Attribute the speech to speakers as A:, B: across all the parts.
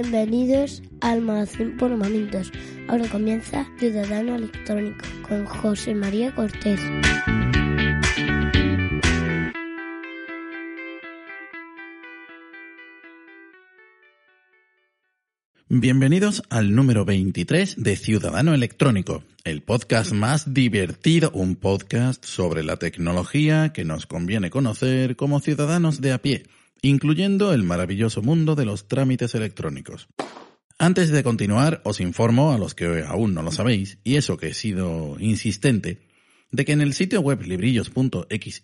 A: Bienvenidos al Magazine por Momentos. Ahora comienza Ciudadano Electrónico con José María Cortés.
B: Bienvenidos al número 23 de Ciudadano Electrónico, el podcast más divertido, un podcast sobre la tecnología que nos conviene conocer como ciudadanos de a pie, incluyendo el maravilloso mundo de los trámites electrónicos. Antes de continuar, os informo a los que aún no lo sabéis, y eso que he sido insistente, de que en el sitio web librillos.xyz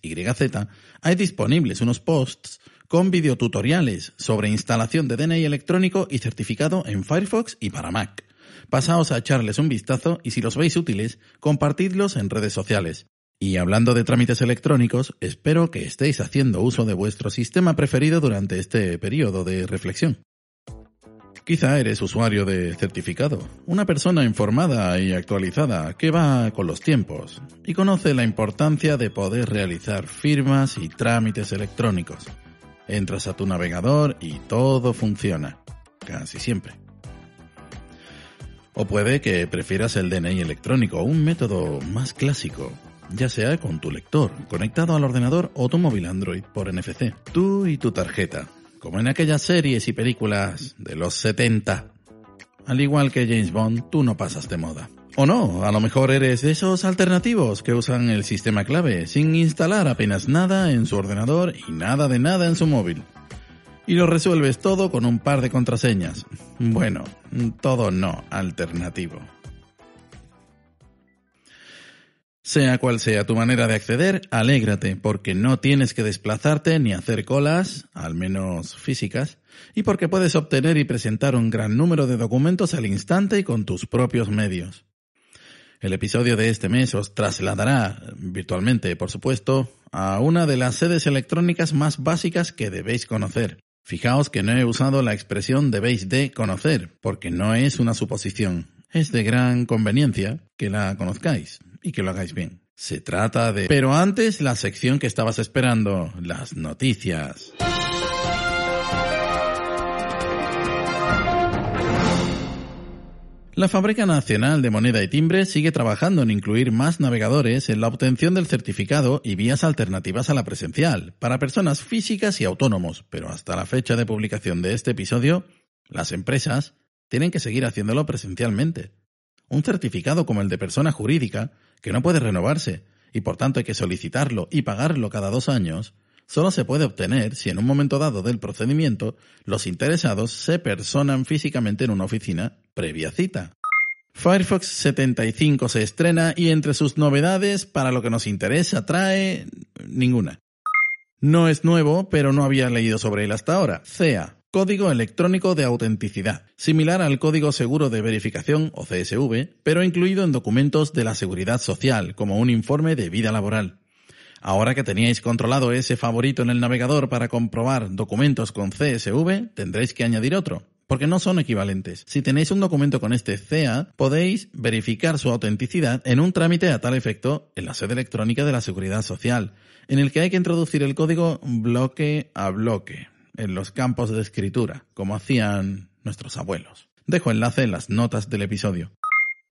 B: hay disponibles unos posts con videotutoriales sobre instalación de DNI electrónico y certificado en Firefox y para Mac. Pasaos a echarles un vistazo y si los veis útiles, compartidlos en redes sociales. Y hablando de trámites electrónicos, espero que estéis haciendo uso de vuestro sistema preferido durante este periodo de reflexión. Quizá eres usuario de certificado, una persona informada y actualizada que va con los tiempos y conoce la importancia de poder realizar firmas y trámites electrónicos. Entras a tu navegador y todo funciona, casi siempre. O puede que prefieras el DNI electrónico, un método más clásico, ya sea con tu lector, conectado al ordenador o tu móvil Android por NFC. Tú y tu tarjeta, como en aquellas series y películas de los 70. Al igual que James Bond, tú no pasas de moda. O no, a lo mejor eres de esos alternativos que usan el sistema clave sin instalar apenas nada en su ordenador y nada de nada en su móvil. Y lo resuelves todo con un par de contraseñas. Bueno, todo no alternativo. Sea cual sea tu manera de acceder, alégrate porque no tienes que desplazarte ni hacer colas, al menos físicas, y porque puedes obtener y presentar un gran número de documentos al instante y con tus propios medios. El episodio de este mes os trasladará, virtualmente por supuesto, a una de las sedes electrónicas más básicas que debéis conocer. Fijaos que no he usado la expresión debéis de conocer, porque no es una suposición. Es de gran conveniencia que la conozcáis y que lo hagáis bien. Se trata de... Pero antes, la sección que estabas esperando, las noticias. La Fábrica Nacional de Moneda y Timbre sigue trabajando en incluir más navegadores en la obtención del certificado y vías alternativas a la presencial, para personas físicas y autónomos, pero hasta la fecha de publicación de este episodio, las empresas tienen que seguir haciéndolo presencialmente. Un certificado como el de persona jurídica, que no puede renovarse, y por tanto hay que solicitarlo y pagarlo cada dos años, solo se puede obtener si en un momento dado del procedimiento los interesados se personan físicamente en una oficina previa cita. Firefox 75 se estrena y entre sus novedades, para lo que nos interesa, trae ninguna. No es nuevo, pero no había leído sobre él hasta ahora. CEA, Código Electrónico de Autenticidad, similar al Código Seguro de Verificación o CSV, pero incluido en documentos de la Seguridad Social, como un informe de vida laboral. Ahora que teníais controlado ese favorito en el navegador para comprobar documentos con CSV, tendréis que añadir otro, porque no son equivalentes. Si tenéis un documento con este CA, podéis verificar su autenticidad en un trámite a tal efecto en la sede electrónica de la Seguridad Social, en el que hay que introducir el código bloque a bloque en los campos de escritura, como hacían nuestros abuelos. Dejo enlace en las notas del episodio.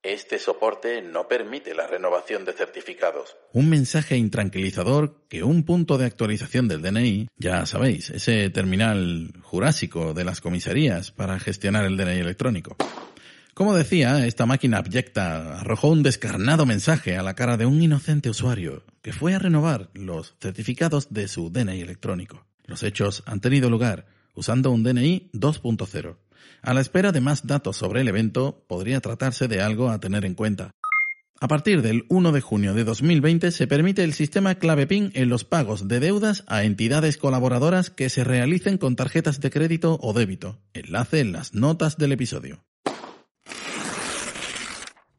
B: Este soporte no permite la renovación de certificados. Un mensaje intranquilizador que un punto de actualización del DNI, ya sabéis, ese terminal jurásico de las comisarías para gestionar el DNI electrónico. Como decía, esta máquina abyecta arrojó un descarnado mensaje a la cara de un inocente usuario que fue a renovar los certificados de su DNI electrónico. Los hechos han tenido lugar usando un DNI 2.0. A la espera de más datos sobre el evento, podría tratarse de algo a tener en cuenta. A partir del 1 de junio de 2020 se permite el sistema clave PIN en los pagos de deudas a entidades colaboradoras que se realicen con tarjetas de crédito o débito. Enlace en las notas del episodio.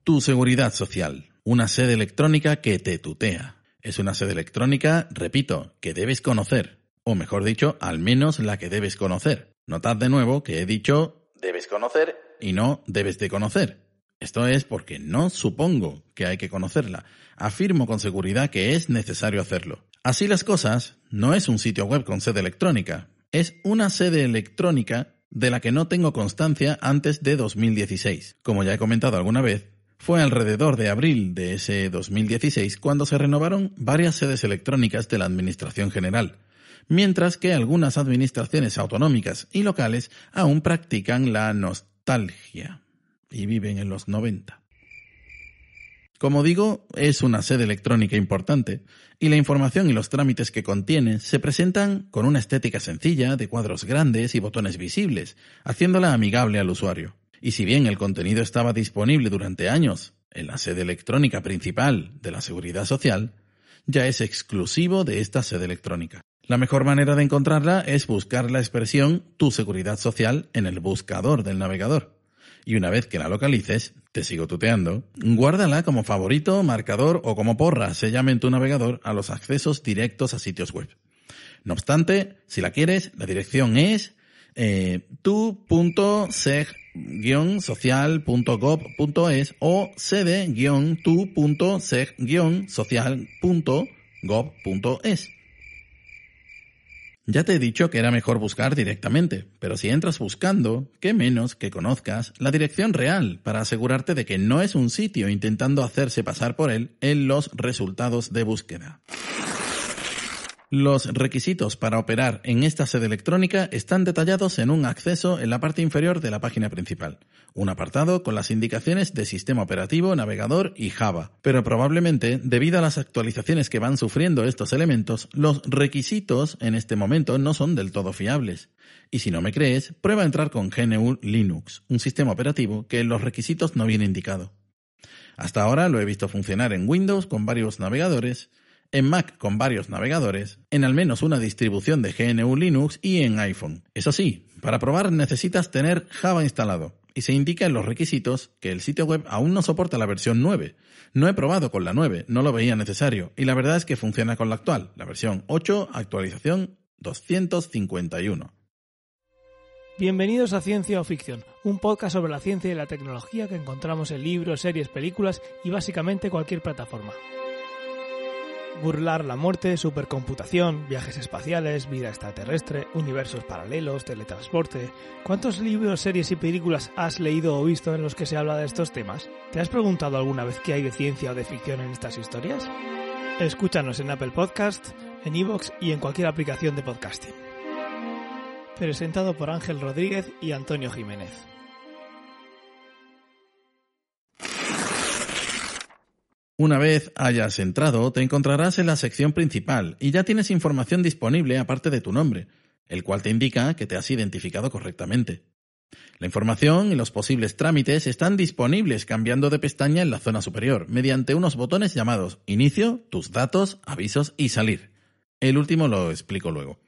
B: Tu seguridad social. Una sede electrónica que te tutea. Es una sede electrónica, repito, que debes conocer. O mejor dicho, al menos la que debes conocer. Notad de nuevo que he dicho debes conocer y no debes de conocer. Esto es porque no supongo que hay que conocerla. Afirmo con seguridad que es necesario hacerlo. Así las cosas, no es un sitio web con sede electrónica. Es una sede electrónica de la que no tengo constancia antes de 2016. Como ya he comentado alguna vez, fue alrededor de abril de ese 2016 cuando se renovaron varias sedes electrónicas de la Administración General, mientras que algunas administraciones autonómicas y locales aún practican la nostalgia y viven en los 90. Como digo, es una sede electrónica importante y la información y los trámites que contiene se presentan con una estética sencilla de cuadros grandes y botones visibles, haciéndola amigable al usuario. Y si bien el contenido estaba disponible durante años en la sede electrónica principal de la Seguridad Social, ya es exclusivo de esta sede electrónica. La mejor manera de encontrarla es buscar la expresión Tu Seguridad Social en el buscador del navegador y una vez que la localices, te sigo tuteando, guárdala como favorito, marcador o como porra se llame en tu navegador a los accesos directos a sitios web. No obstante, si la quieres, la dirección es eh, tu.seg-social.gov.es o cd-tu.seg-social.gov.es. Ya te he dicho que era mejor buscar directamente, pero si entras buscando, qué menos que conozcas la dirección real para asegurarte de que no es un sitio intentando hacerse pasar por él en los resultados de búsqueda. Los requisitos para operar en esta sede electrónica están detallados en un acceso en la parte inferior de la página principal, un apartado con las indicaciones de sistema operativo, navegador y Java. Pero probablemente, debido a las actualizaciones que van sufriendo estos elementos, los requisitos en este momento no son del todo fiables. Y si no me crees, prueba a entrar con GNU Linux, un sistema operativo que en los requisitos no viene indicado. Hasta ahora lo he visto funcionar en Windows con varios navegadores, en Mac con varios navegadores, en al menos una distribución de GNU Linux y en iPhone. Eso sí, para probar necesitas tener Java instalado, y se indica en los requisitos que el sitio web aún no soporta la versión 9. No he probado con la 9, no lo veía necesario, y la verdad es que funciona con la actual, la versión 8, actualización 251.
C: Bienvenidos a Ciencia o Ficción, un podcast sobre la ciencia y la tecnología que encontramos en libros, series, películas y básicamente cualquier plataforma burlar la muerte, supercomputación, viajes espaciales, vida extraterrestre, universos paralelos, teletransporte. ¿Cuántos libros, series y películas has leído o visto en los que se habla de estos temas? ¿Te has preguntado alguna vez qué hay de ciencia o de ficción en estas historias? Escúchanos en Apple Podcast, en iVoox y en cualquier aplicación de podcasting. Presentado por Ángel Rodríguez y Antonio Jiménez.
B: Una vez hayas entrado, te encontrarás en la sección principal y ya tienes información disponible aparte de tu nombre, el cual te indica que te has identificado correctamente. La información y los posibles trámites están disponibles cambiando de pestaña en la zona superior, mediante unos botones llamados Inicio, Tus datos, Avisos y Salir. El último lo explico luego.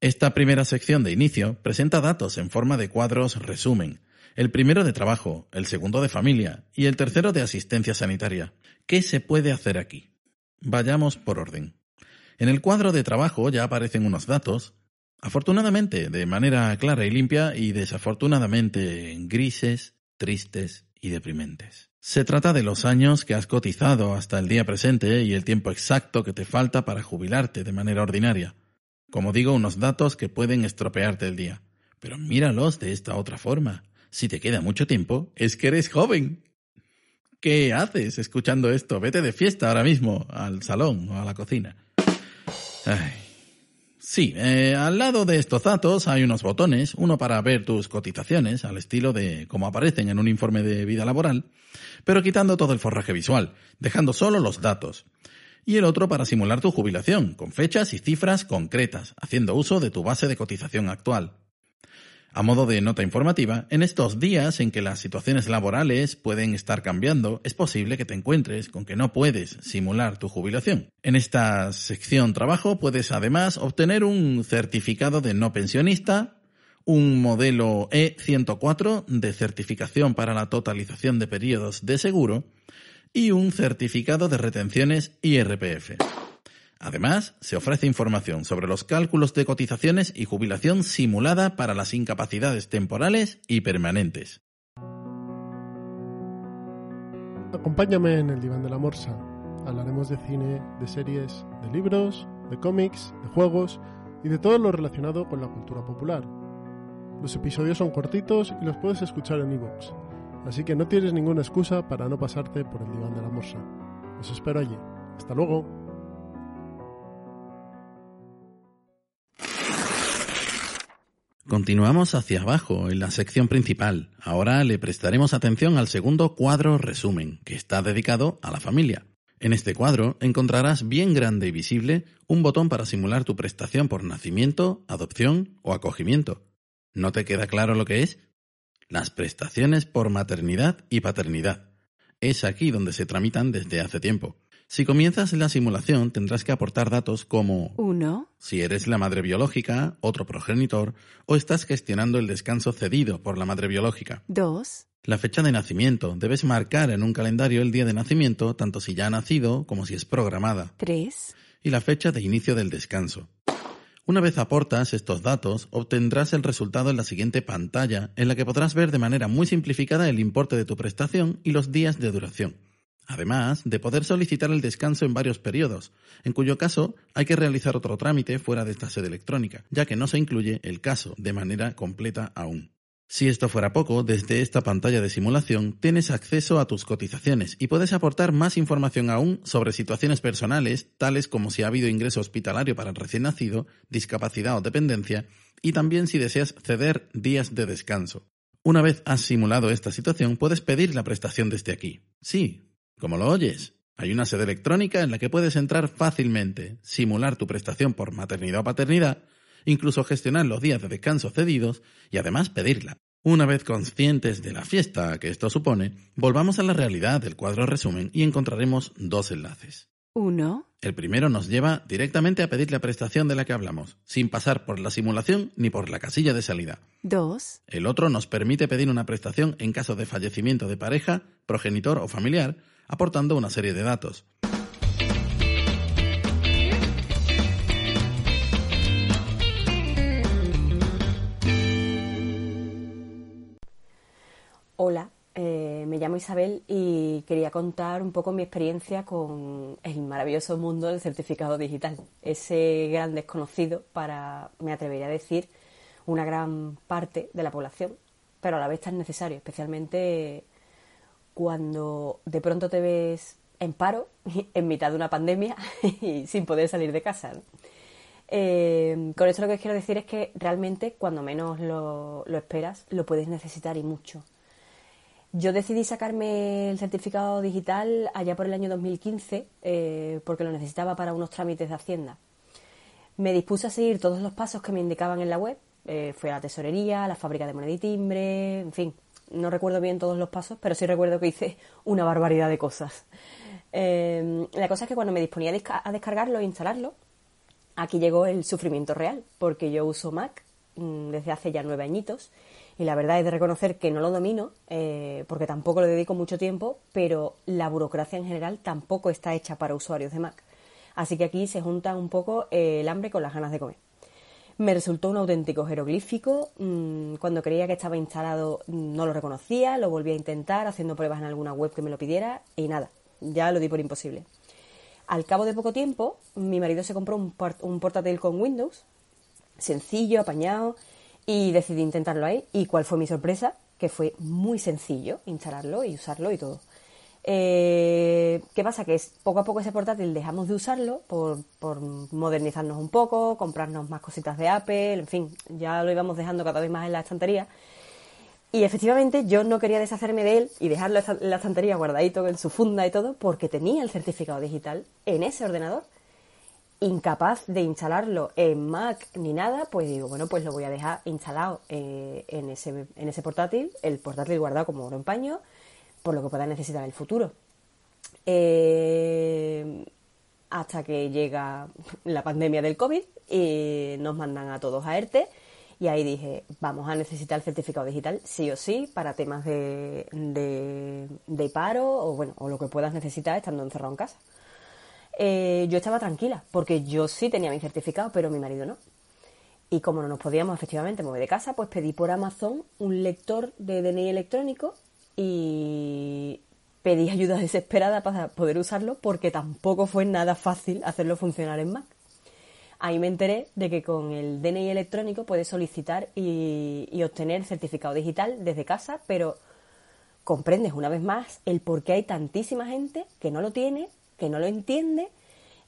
B: Esta primera sección de inicio presenta datos en forma de cuadros resumen, el primero de trabajo, el segundo de familia y el tercero de asistencia sanitaria. ¿Qué se puede hacer aquí? Vayamos por orden. En el cuadro de trabajo ya aparecen unos datos, afortunadamente de manera clara y limpia y desafortunadamente grises, tristes y deprimentes. Se trata de los años que has cotizado hasta el día presente y el tiempo exacto que te falta para jubilarte de manera ordinaria. Como digo, unos datos que pueden estropearte el día. Pero míralos de esta otra forma si te queda mucho tiempo, es que eres joven. ¿Qué haces escuchando esto? Vete de fiesta ahora mismo, al salón o a la cocina. Sí, eh, al lado de estos datos hay unos botones, uno para ver tus cotizaciones, al estilo de como aparecen en un informe de vida laboral, pero quitando todo el forraje visual, dejando solo los datos. Y el otro para simular tu jubilación, con fechas y cifras concretas, haciendo uso de tu base de cotización actual. A modo de nota informativa, en estos días en que las situaciones laborales pueden estar cambiando, es posible que te encuentres con que no puedes simular tu jubilación. En esta sección trabajo puedes además obtener un certificado de no pensionista, un modelo E104 de certificación para la totalización de periodos de seguro y un certificado de retenciones IRPF. Además, se ofrece información sobre los cálculos de cotizaciones y jubilación simulada para las incapacidades temporales y permanentes.
D: Acompáñame en el diván de la morsa. Hablaremos de cine, de series, de libros, de cómics, de juegos y de todo lo relacionado con la cultura popular. Los episodios son cortitos y los puedes escuchar en iVoox, así que no tienes ninguna excusa para no pasarte por el diván de la morsa. Os espero allí. Hasta luego.
B: Continuamos hacia abajo en la sección principal. Ahora le prestaremos atención al segundo cuadro resumen, que está dedicado a la familia. En este cuadro encontrarás bien grande y visible un botón para simular tu prestación por nacimiento, adopción o acogimiento. ¿No te queda claro lo que es? Las prestaciones por maternidad y paternidad. Es aquí donde se tramitan desde hace tiempo. Si comienzas la simulación tendrás que aportar datos como
E: 1,
B: si eres la madre biológica, otro progenitor, o estás gestionando el descanso cedido por la madre biológica.
E: 2,
B: La fecha de nacimiento. Debes marcar en un calendario el día de nacimiento, tanto si ya ha nacido como si es programada.
E: 3,
B: Y la fecha de inicio del descanso. Una vez aportas estos datos, obtendrás el resultado en la siguiente pantalla, en la que podrás ver de manera muy simplificada el importe de tu prestación y los días de duración. Además de poder solicitar el descanso en varios periodos, en cuyo caso hay que realizar otro trámite fuera de esta sede electrónica, ya que no se incluye el caso de manera completa aún. Si esto fuera poco, desde esta pantalla de simulación tienes acceso a tus cotizaciones y puedes aportar más información aún sobre situaciones personales, tales como si ha habido ingreso hospitalario para el recién nacido, discapacidad o dependencia, y también si deseas ceder días de descanso. Una vez has simulado esta situación, puedes pedir la prestación desde aquí. Sí, como lo oyes, hay una sede electrónica en la que puedes entrar fácilmente, simular tu prestación por maternidad o paternidad, incluso gestionar los días de descanso cedidos y además pedirla. Una vez conscientes de la fiesta que esto supone, volvamos a la realidad del cuadro resumen y encontraremos dos enlaces.
E: 1,
B: El primero nos lleva directamente a pedir la prestación de la que hablamos, sin pasar por la simulación ni por la casilla de salida.
E: 2,
B: El otro nos permite pedir una prestación en caso de fallecimiento de pareja, progenitor o familiar, aportando una serie de datos.
F: Hola, eh, me llamo Isabel y quería contar un poco mi experiencia con el maravilloso mundo del certificado digital. Ese gran desconocido para, me atrevería a decir, una gran parte de la población, pero a la vez tan necesario, especialmente cuando de pronto te ves en paro, en mitad de una pandemia y sin poder salir de casa. Eh, con esto lo que quiero decir es que realmente cuando menos lo, lo esperas, lo puedes necesitar y mucho. Yo decidí sacarme el certificado digital allá por el año 2015 eh, porque lo necesitaba para unos trámites de Hacienda. Me dispuse a seguir todos los pasos que me indicaban en la web. Eh, fui a la tesorería, a la fábrica de moneda y timbre, en fin. No recuerdo bien todos los pasos, pero sí recuerdo que hice una barbaridad de cosas. Eh, la cosa es que cuando me disponía a, desca- a descargarlo e instalarlo, aquí llegó el sufrimiento real, porque yo uso Mac mm, desde hace ya nueve añitos y la verdad es de reconocer que no lo domino, eh, porque tampoco le dedico mucho tiempo, pero la burocracia en general tampoco está hecha para usuarios de Mac. Así que aquí se junta un poco el hambre con las ganas de comer. Me resultó un auténtico jeroglífico. mm, Cuando creía que estaba instalado mm, no lo reconocía, lo volví a intentar haciendo pruebas en alguna web que me lo pidiera y nada, ya lo di por imposible. Al cabo de poco tiempo, mi marido se compró un, un portátil con Windows, sencillo, apañado, y decidí intentarlo ahí. ¿Y cuál fue mi sorpresa? Que fue muy sencillo instalarlo y usarlo y todo. Eh, ¿Qué pasa? Que es, poco a poco ese portátil dejamos de usarlo por, modernizarnos un poco, comprarnos más cositas de Apple, en fin, ya lo íbamos dejando cada vez más en la estantería. Y efectivamente yo no quería deshacerme de él y dejarlo en la estantería guardadito en su funda y todo porque tenía el certificado digital en ese ordenador. incapaz de instalarlo en Mac ni nada, pues digo, bueno, pues lo voy a dejar instalado eh, en, ese, en ese portátil, el portátil guardado como oro en paño, por lo que pueda necesitar en el futuro. Eh, hasta que llega la pandemia del COVID y nos mandan a todos a ERTE. Y ahí dije, vamos a necesitar el certificado digital sí o sí para temas de, de, paro o bueno, o lo que puedas necesitar estando encerrado en casa. Eh, yo estaba tranquila, porque yo sí tenía mi certificado, pero mi marido no. Y como no nos podíamos efectivamente mover de casa, pues pedí por Amazon un lector de DNI electrónico y pedí ayuda desesperada para poder usarlo porque tampoco fue nada fácil hacerlo funcionar en Mac. Ahí me enteré de que con el DNI electrónico puedes solicitar y, obtener certificado digital desde casa, pero comprendes una vez más el por qué hay tantísima gente que no lo tiene, que no lo entiende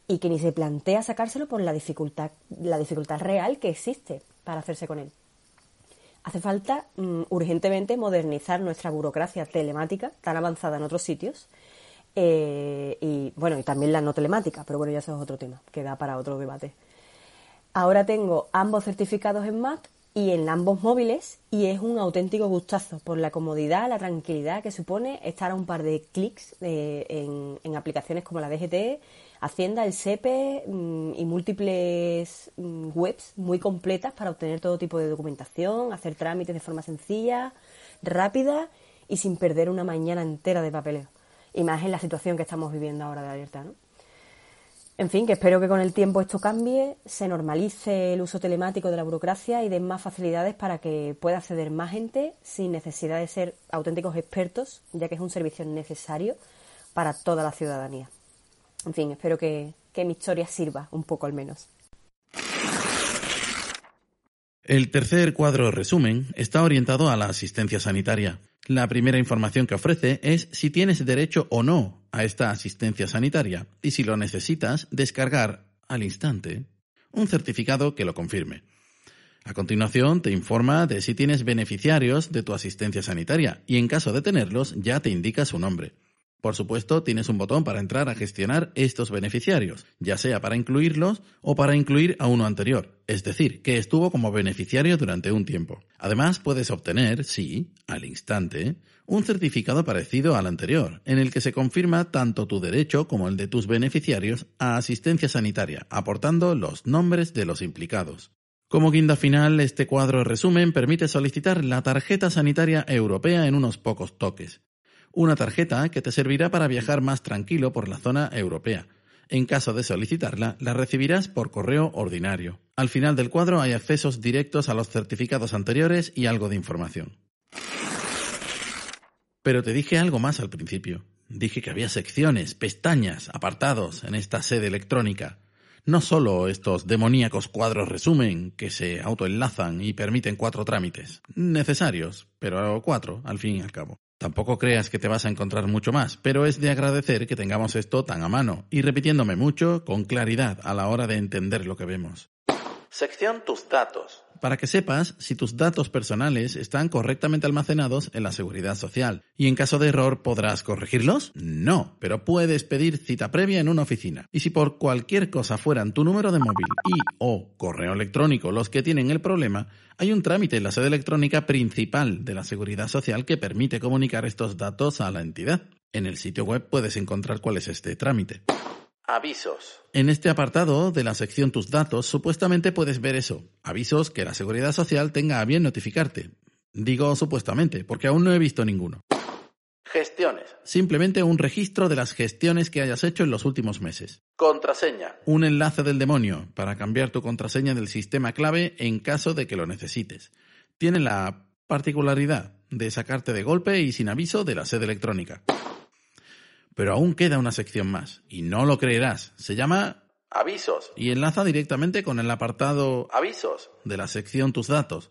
F: y que ni se plantea sacárselo por la dificultad, la dificultad real que existe para hacerse con él hace falta mm, urgentemente modernizar nuestra burocracia telemática tan avanzada en otros sitios. Eh, y bueno, y también la no telemática, pero bueno, ya eso es otro tema, que da para otro debate. Ahora tengo ambos certificados en Mac y en ambos móviles y es un auténtico gustazo por la comodidad, la tranquilidad que supone estar a un par de clics eh, en, aplicaciones como la DGT Hacienda, el SEPE mm, y múltiples mm, webs muy completas para obtener todo tipo de documentación, hacer trámites de forma sencilla, rápida y sin perder una mañana entera de papeleo. Y más en la situación que estamos viviendo ahora de alerta, ¿no? En fin, que espero que con el tiempo esto cambie, se normalice el uso telemático de la burocracia y den más facilidades para que pueda acceder más gente sin necesidad de ser auténticos expertos, ya que es un servicio necesario para toda la ciudadanía. En fin, espero que, mi historia sirva un poco al menos.
B: El tercer cuadro resumen está orientado a la asistencia sanitaria. La primera información que ofrece es si tienes derecho o no a esta asistencia sanitaria y si lo necesitas, descargar al instante un certificado que lo confirme. A continuación te informa de si tienes beneficiarios de tu asistencia sanitaria y en caso de tenerlos ya te indica su nombre. Por supuesto, tienes un botón para entrar a gestionar estos beneficiarios, ya sea para incluirlos o para incluir a uno anterior, es decir, que estuvo como beneficiario durante un tiempo. Además, puedes obtener, sí, al instante, un certificado parecido al anterior, en el que se confirma tanto tu derecho como el de tus beneficiarios a asistencia sanitaria, aportando los nombres de los implicados. Como guinda final, este cuadro resumen permite solicitar la tarjeta sanitaria europea en unos pocos toques una tarjeta que te servirá para viajar más tranquilo por la zona europea. En caso de solicitarla, la recibirás por correo ordinario. Al final del cuadro hay accesos directos a los certificados anteriores y algo de información. Pero te dije algo más al principio. Dije que había secciones, pestañas, apartados en esta sede electrónica. No solo estos demoníacos cuadros resumen que se autoenlazan y permiten cuatro trámites. Necesarios, pero cuatro, al fin y al cabo. Tampoco creas que te vas a encontrar mucho más, pero es de agradecer que tengamos esto tan a mano y repitiéndome mucho con claridad a la hora de entender lo que vemos. Sección Tus datos. Para que sepas si tus datos personales están correctamente almacenados en la seguridad social. ¿Y en caso de error podrás corregirlos? No, pero puedes pedir cita previa en una oficina. Y si por cualquier cosa fueran tu número de móvil y o correo electrónico los que tienen el problema, hay un trámite en la sede electrónica principal de la seguridad social que permite comunicar estos datos a la entidad. En el sitio web puedes encontrar cuál es este trámite. Avisos. En este apartado de la sección Tus datos, supuestamente puedes ver eso. Avisos que la Seguridad Social tenga a bien notificarte. Digo supuestamente, porque aún no he visto ninguno. Gestiones. Simplemente un registro de las gestiones que hayas hecho en los últimos meses. Contraseña. Un enlace del demonio para cambiar tu contraseña del sistema clave en caso de que lo necesites. Tiene la particularidad de sacarte de golpe y sin aviso de la sede electrónica. Pero aún queda una sección más, y no lo creerás. Se llama Avisos y enlaza directamente con el apartado Avisos de la sección Tus datos.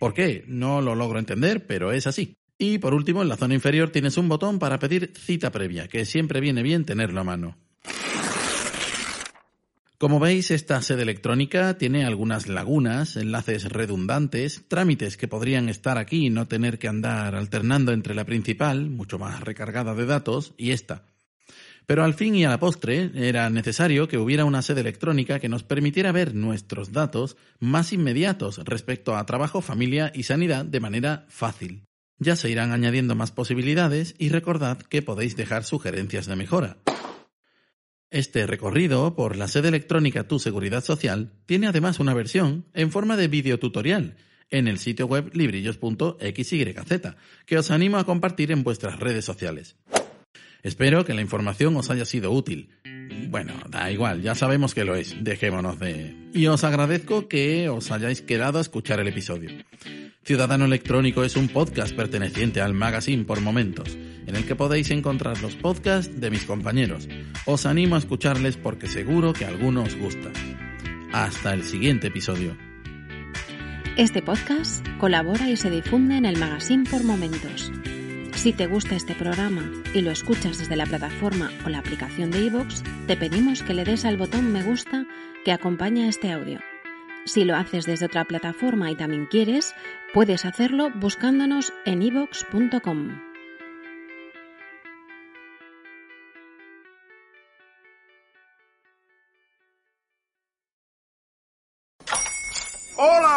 B: ¿Por qué? No lo logro entender, pero es así. Y por último, en la zona inferior tienes un botón para pedir cita previa, que siempre viene bien tenerlo a mano. Como veis, esta sede electrónica tiene algunas lagunas, enlaces redundantes, trámites que podrían estar aquí y no tener que andar alternando entre la principal, mucho más recargada de datos, y esta. Pero al fin y a la postre era necesario que hubiera una sede electrónica que nos permitiera ver nuestros datos más inmediatos respecto a trabajo, familia y sanidad de manera fácil. Ya se irán añadiendo más posibilidades y recordad que podéis dejar sugerencias de mejora. Este recorrido por la sede electrónica Tu Seguridad Social tiene además una versión en forma de videotutorial en el sitio web librillos.xyz, que os animo a compartir en vuestras redes sociales. Espero que la información os haya sido útil. Bueno, da igual, ya sabemos que lo es, dejémonos de... Y os agradezco que os hayáis quedado a escuchar el episodio. Ciudadano Electrónico es un podcast perteneciente al magazine por momentos, en el que podéis encontrar los podcasts de mis compañeros. Os animo a escucharles porque seguro que alguno os gusta. Hasta el siguiente episodio.
E: Este podcast colabora y se difunde en el magazine por momentos. Si te gusta este programa y lo escuchas desde la plataforma o la aplicación de iVoox, te pedimos que le des al botón me gusta que acompaña este audio. Si lo haces desde otra plataforma y también quieres, puedes hacerlo buscándonos en ivox.com.